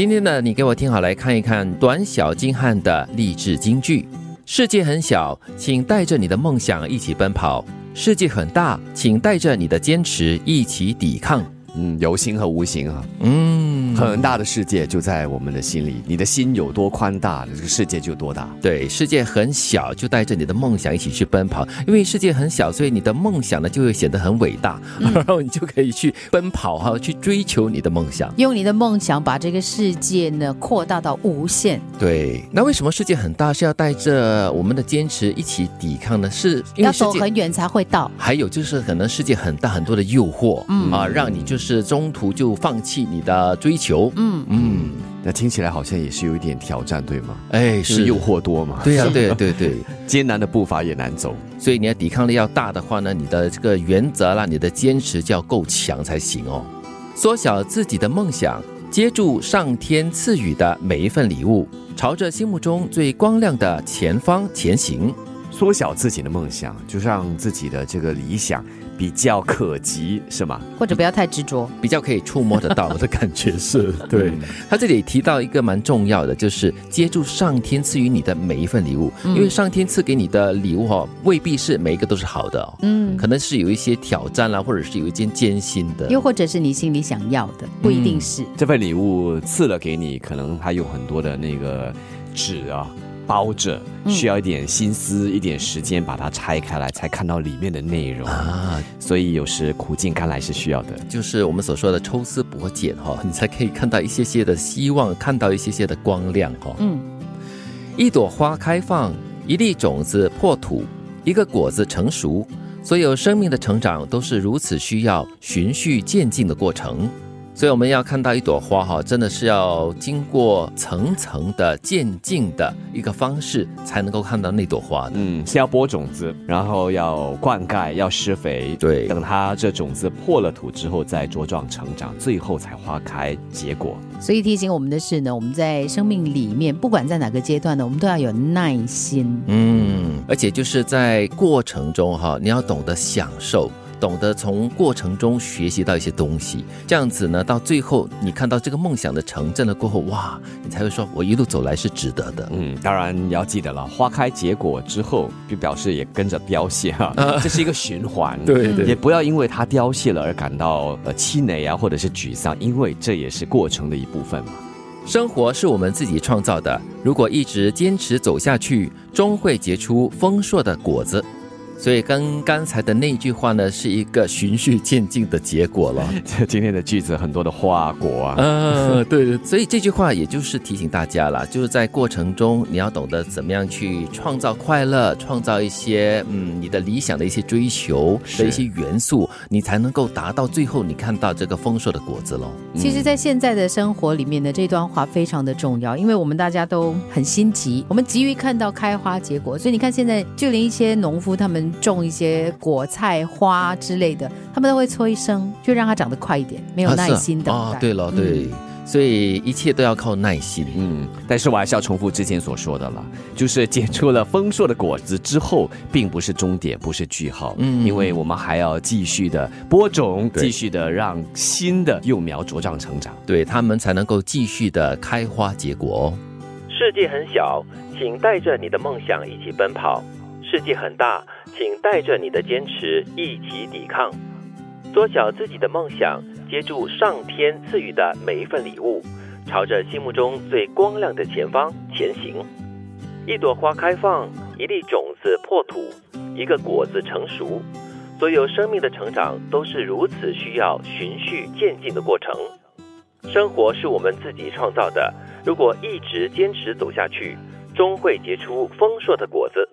今天呢，你给我听好，来看一看短小精悍的励志金句。世界很小，请带着你的梦想一起奔跑；世界很大，请带着你的坚持一起抵抗。嗯，有形和无形啊，嗯，很大的世界就在我们的心里。你的心有多宽大，这个世界就多大。对，世界很小，就带着你的梦想一起去奔跑。因为世界很小，所以你的梦想呢就会显得很伟大，然后你就可以去奔跑哈，去追求你的梦想。用你的梦想把这个世界呢扩大到无限。对，那为什么世界很大是要带着我们的坚持一起抵抗呢？是因要为世界走很远才会到。还有就是，可能世界很大，很多的诱惑，嗯啊，让你就是中途就放弃你的追求。嗯，嗯，那听起来好像也是有一点挑战，对吗？哎，是诱惑多嘛，对呀、对呀、对对。艰难的步伐也难走。所以你要抵抗力要大的话呢，你的这个原则啦，你的坚持就要够强才行哦。缩小自己的梦想，接住上天赐予的每一份礼物，朝着心目中最光亮的前方前行。缩小自己的梦想，就让自己的这个理想比较可及，是吗？或者不要太执着。比较可以触摸得到的感觉是，对。他这里提到一个蛮重要的，就是接住上天赐予你的每一份礼物，因为上天赐给你的礼物哦，未必是每一个都是好的哦，嗯，可能是有一些挑战啦，或者是有一件艰辛的。又或者是你心里想要的，不一定是。这份礼物赐了给你，可能还有很多的那个纸啊包着，需要一点心思、一点时间把它拆开来，才看到里面的内容。啊，所以有时苦尽甘来是需要的。就是我们所说的抽丝剥茧哈、你才可以看到一些些的希望，看到一些些的光亮哈、嗯，一朵花开放，一粒种子破土，一个果子成熟。所有生命的成长都是如此需要循序渐进的过程。所以我们要看到一朵花哈，真的是要经过层层的渐进的一个方式，才能够看到那朵花的。嗯，先要播种子，然后要灌溉，要施肥，对等它这种子破了土之后，再茁壮成长，最后才花开结果。所以提醒我们的是呢，我们在生命里面，不管在哪个阶段呢，我们都要有耐心。嗯，而且就是在过程中哈，你要懂得享受，懂得从过程中学习到一些东西，这样子呢，到最后你看到这个梦想的成真了过后，哇，你才会说，我一路走来是值得的。嗯，当然你要记得了，花开结果之后，就表示也跟着凋谢哈、这是一个循环。对对也不要因为它凋谢了而感到呃气馁啊，或者是沮丧，因为这也是过程的一部分嘛。生活是我们自己创造的，如果一直坚持走下去，终会结出丰硕的果子。所以跟刚才的那句话呢，是一个循序渐进的结果了。今天的句子很多的花果啊，嗯，对，所以这句话也就是提醒大家了，就是在过程中你要懂得怎么样去创造快乐，创造一些嗯你的理想的一些追求是的一些元素，你才能够达到最后你看到这个丰硕的果子喽。其实，在现在的生活里面的，这段话非常的重要，因为我们大家都很心急，我们急于看到开花结果，所以你看现在就连一些农夫他们种一些果菜花之类的，他们都会催生，就让它长得快一点，没有耐心等待。啊对了，对，所以一切都要靠耐心。嗯，但是我还是要重复之前所说的了，就是结出了丰硕的果子之后，并不是终点，不是句号，嗯因为我们还要继续的播种，继续的让新的幼苗茁壮成长。对他们才能够继续的开花结果哦。世界很小，请带着你的梦想一起奔跑；世界很大，请带着你的坚持一起抵抗。缩小自己的梦想，接住上天赐予的每一份礼物，朝着心目中最光亮的前方前行。一朵花开放，一粒种子破土，一个果子成熟。所有生命的成长都是如此需要循序渐进的过程。生活是我们自己创造的，如果一直坚持走下去，终会结出丰硕的果子。